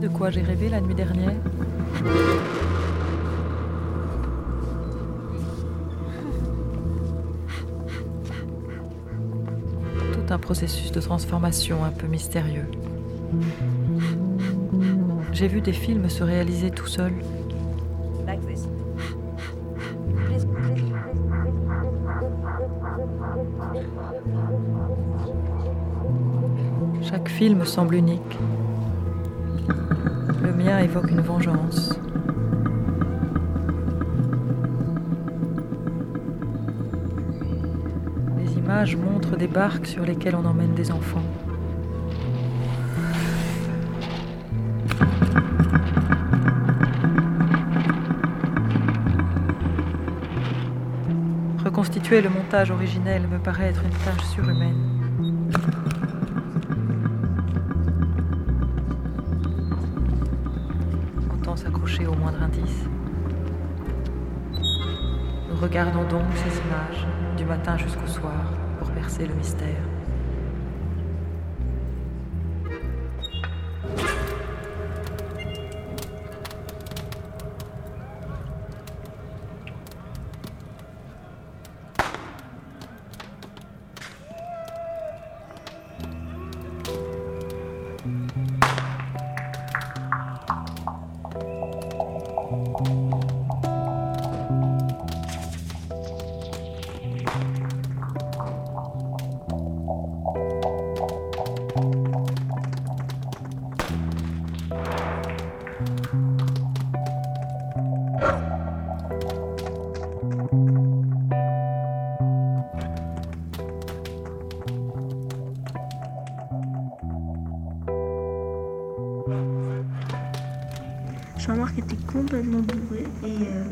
de quoi j'ai rêvé la nuit dernière Tout un processus de transformation un peu mystérieux. J'ai vu des films se réaliser tout seuls. Chaque film semble unique. Évoque une vengeance. Les images montrent des barques sur lesquelles on emmène des enfants. Reconstituer le montage originel me paraît être une tâche surhumaine. Nous regardons donc ces images du matin jusqu'au soir pour percer le mystère. Jean-Marc était complètement bourré et, euh,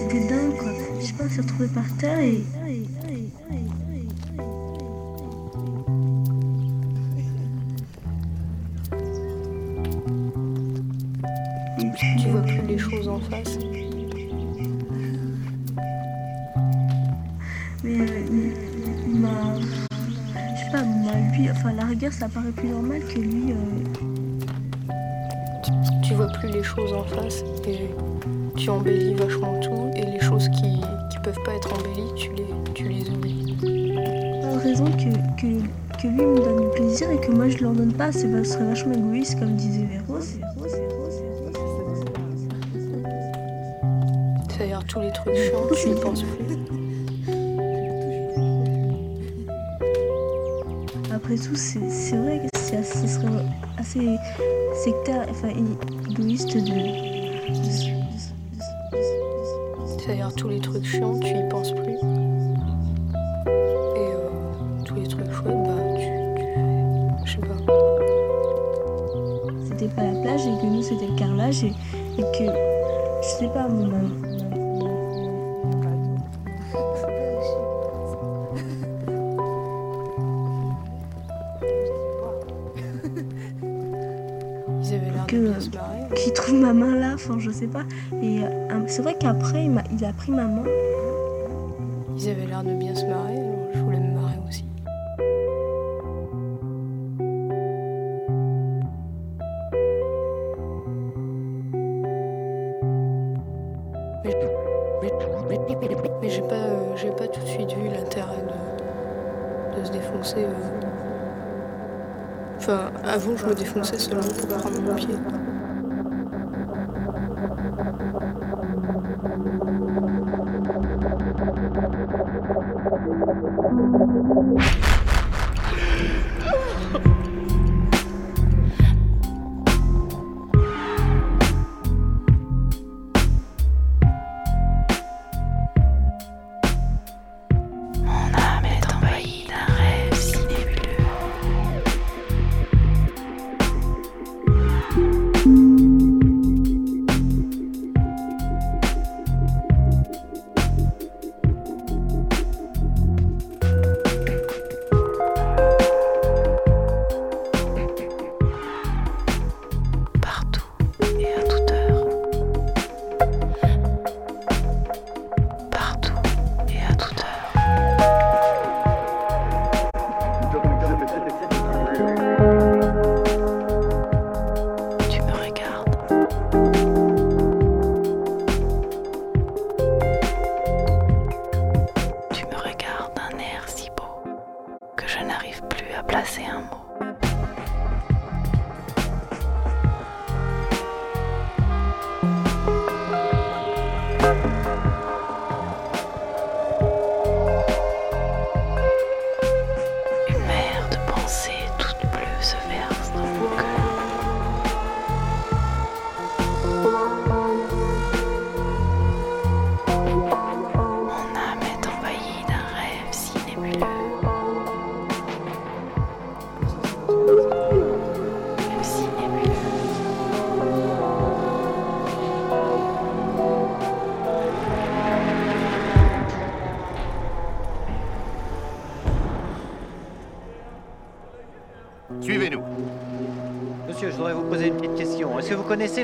c'était dingue quoi. Je on s'est retrouvé par terre et. M'a. Je sais pas, moi, lui, enfin, la rigueur, ça paraît plus normal que lui. euh, Tu vois plus les choses en face et tu embellis vachement tout et les choses qui, qui peuvent pas être embellies, tu les, tu les oublies. pas raison que, que, que lui me donne du plaisir et que moi je leur donne pas, c'est ce serait vachement égoïste comme disait Véro. C'est-à-dire tous les trucs chiants, tu y penses plus. Tout, c'est vrai que c'est assez- assez sectaire, enfin égoïste de. C'est-à-dire tous les trucs chiants, tu y penses plus. Et euh, tous les trucs chouettes, bah tu, tu. Je sais pas. c'était pas la plage et que nous c'était le carrelage et, et que je sais pas mon je sais pas. Et euh, c'est vrai qu'après il, a pris ma main. Ils avaient l'air de bien se marrer, je voulais me marrer aussi. Mais j'ai pas, euh, j'ai pas tout de suite vu l'intérêt de, de se défoncer. euh. Enfin, avant, je me défonçais seulement pour prendre mon pied.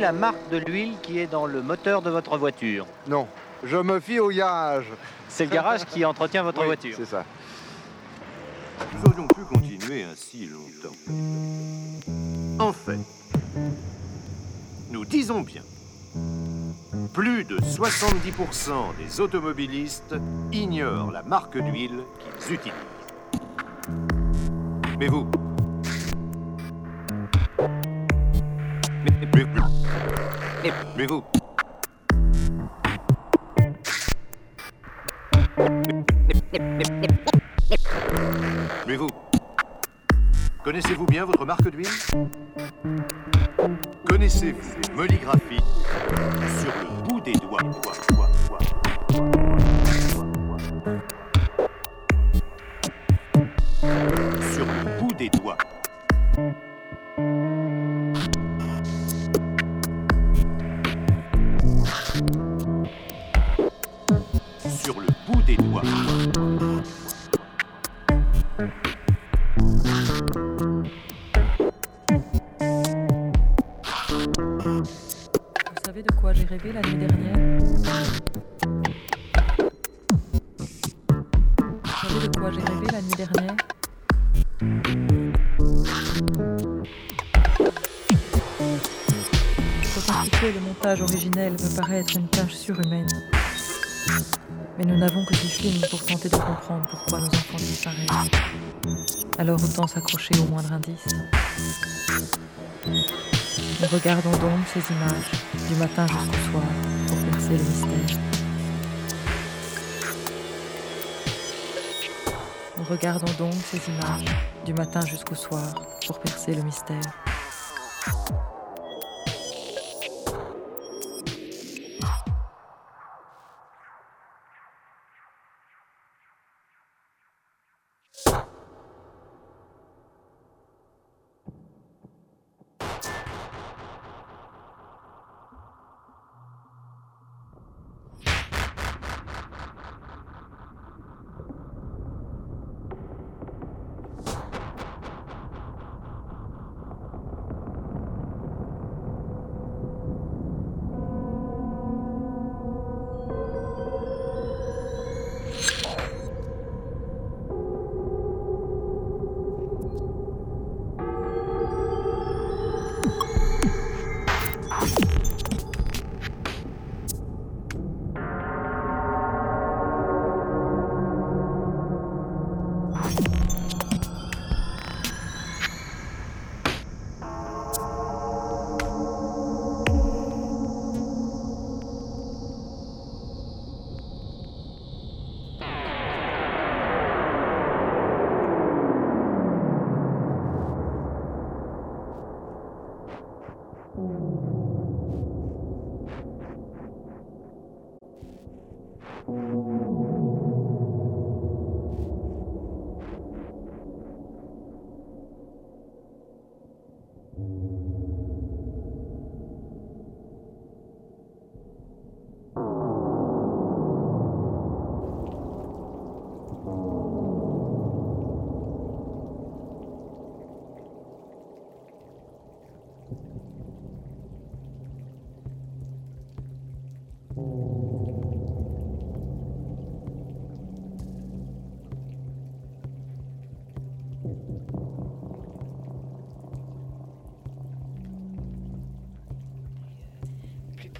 La marque de l'huile qui est dans le moteur de votre voiture Non, je me fie au garage. C'est le garage qui entretient votre Oui, voiture. C'est ça. Nous aurions pu continuer ainsi longtemps. En fait, nous disons bien, plus de 70% des automobilistes ignorent la marque d'huile qu'ils utilisent. Mais vous mais- mais vous Connaissez-vous bien votre marque d'huile? Connaissez-vous Moligraphie sur le bout des doigts? Sur le bout des doigts. J'ai rêvé la nuit dernière Reconstituer le montage originel me paraît être une tâche surhumaine. Mais nous n'avons que ces films pour tenter de comprendre pourquoi nos enfants disparaissent. Alors autant s'accrocher au moindre indice. Nous regardons donc ces images, du matin jusqu'au soir, pour percer le mystère. Regardons donc ces images, du matin jusqu'au soir, pour percer le mystère.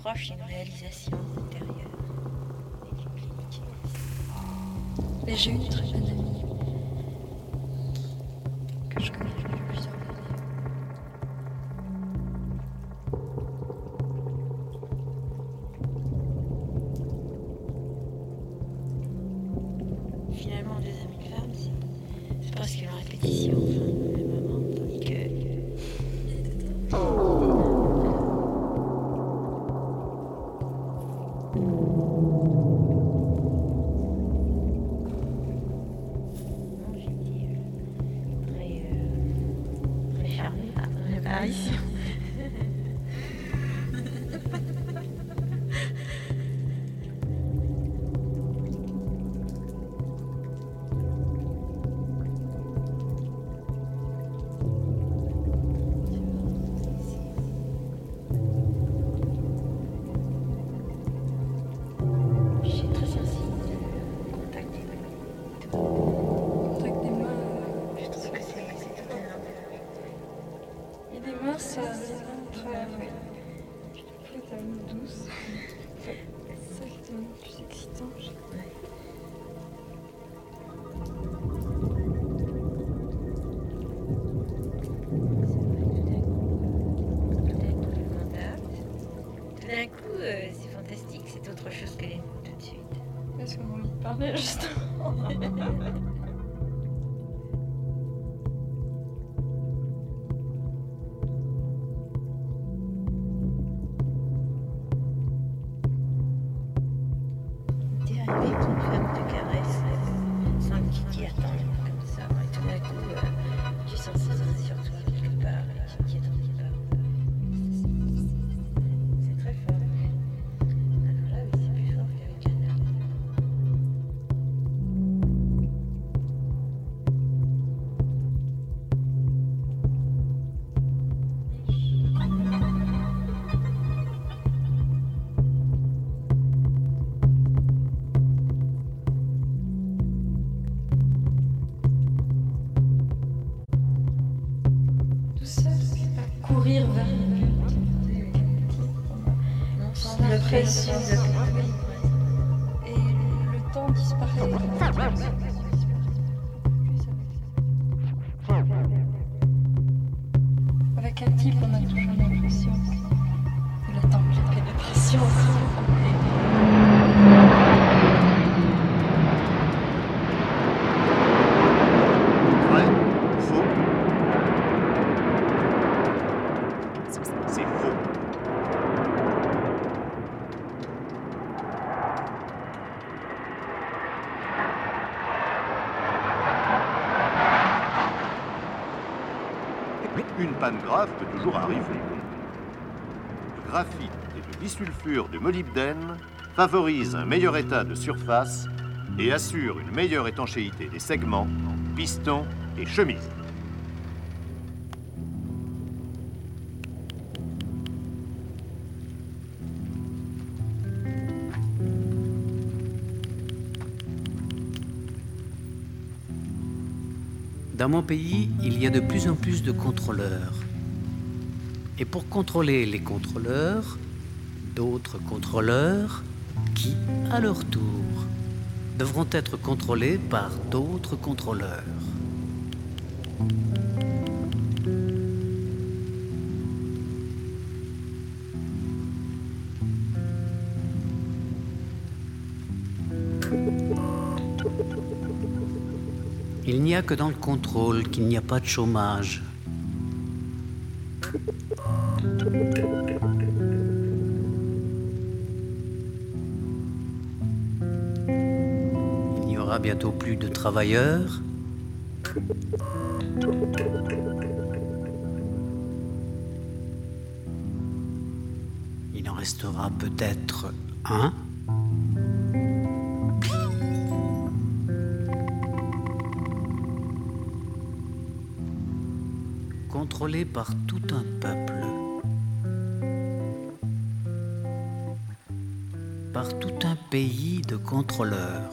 Proche d'une réalisation intérieure et d'une clinique. J'ai une très Arrivé qu'une femme te caresse euh, sans que tu courir vers le but. La pression. Et le temps disparaît. Panne grave peut toujours arriver. Le graphite et le bisulfure de molybdène favorisent un meilleur état de surface et assurent une meilleure étanchéité des segments, pistons et chemises. Dans mon pays, il y a de plus en plus de contrôleurs. Et pour contrôler les contrôleurs, d'autres contrôleurs qui, à leur tour, devront être contrôlés par d'autres contrôleurs. N'y a que dans le contrôle qu'il n'y a pas de chômage. Il n'y aura bientôt plus de travailleurs. Il en restera peut-être un. Par tout un peuple, par tout un pays de contrôleurs.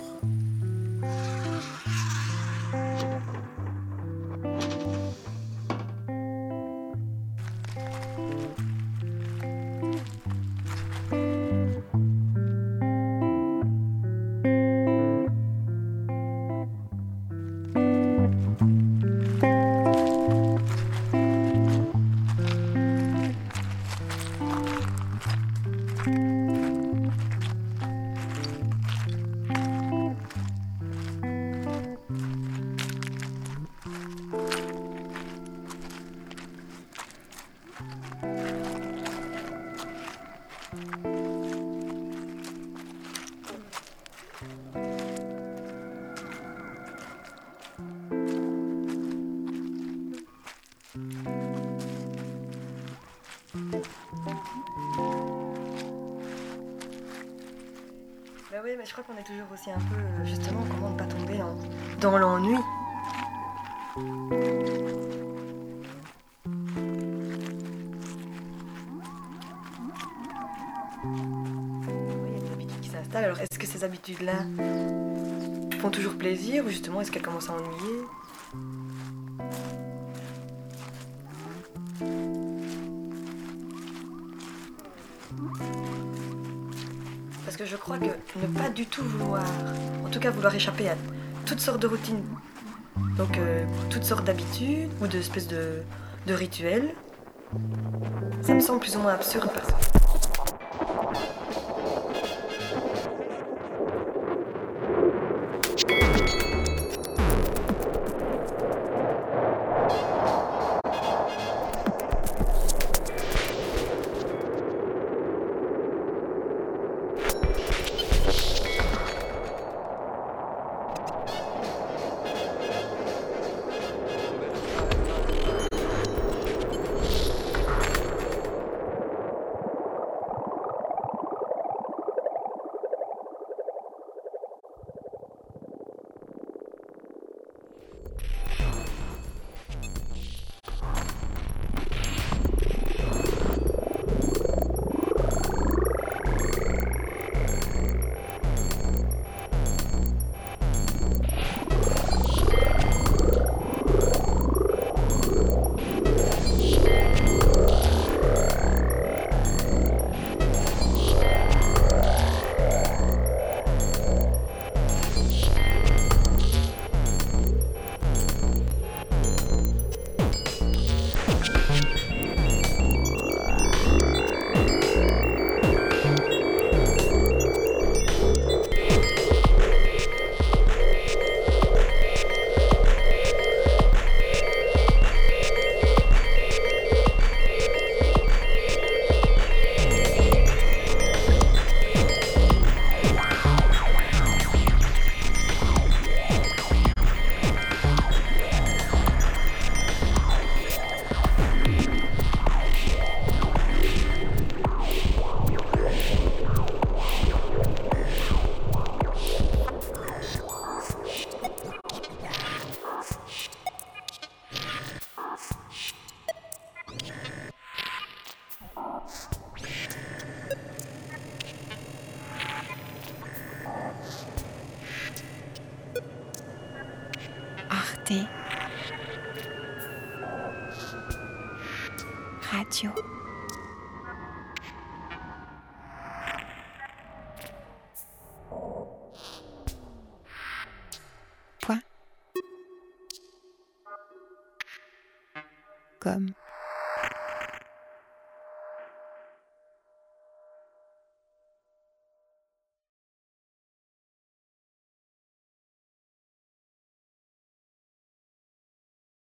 Je crois qu'on est toujours aussi un peu, euh, justement, comment ne pas tomber dans, l'ennui. Il y a des habitudes qui s'installent. Alors, est-ce que ces habitudes-là font toujours plaisir ou justement est-ce qu'elles commencent à ennuyer? Que je crois que ne pas du tout vouloir, en tout cas vouloir échapper à toutes sortes de routines, donc euh, toutes sortes d'habitudes ou d'espèces de, de rituels, ça me semble plus ou moins absurde. Parce... Radio.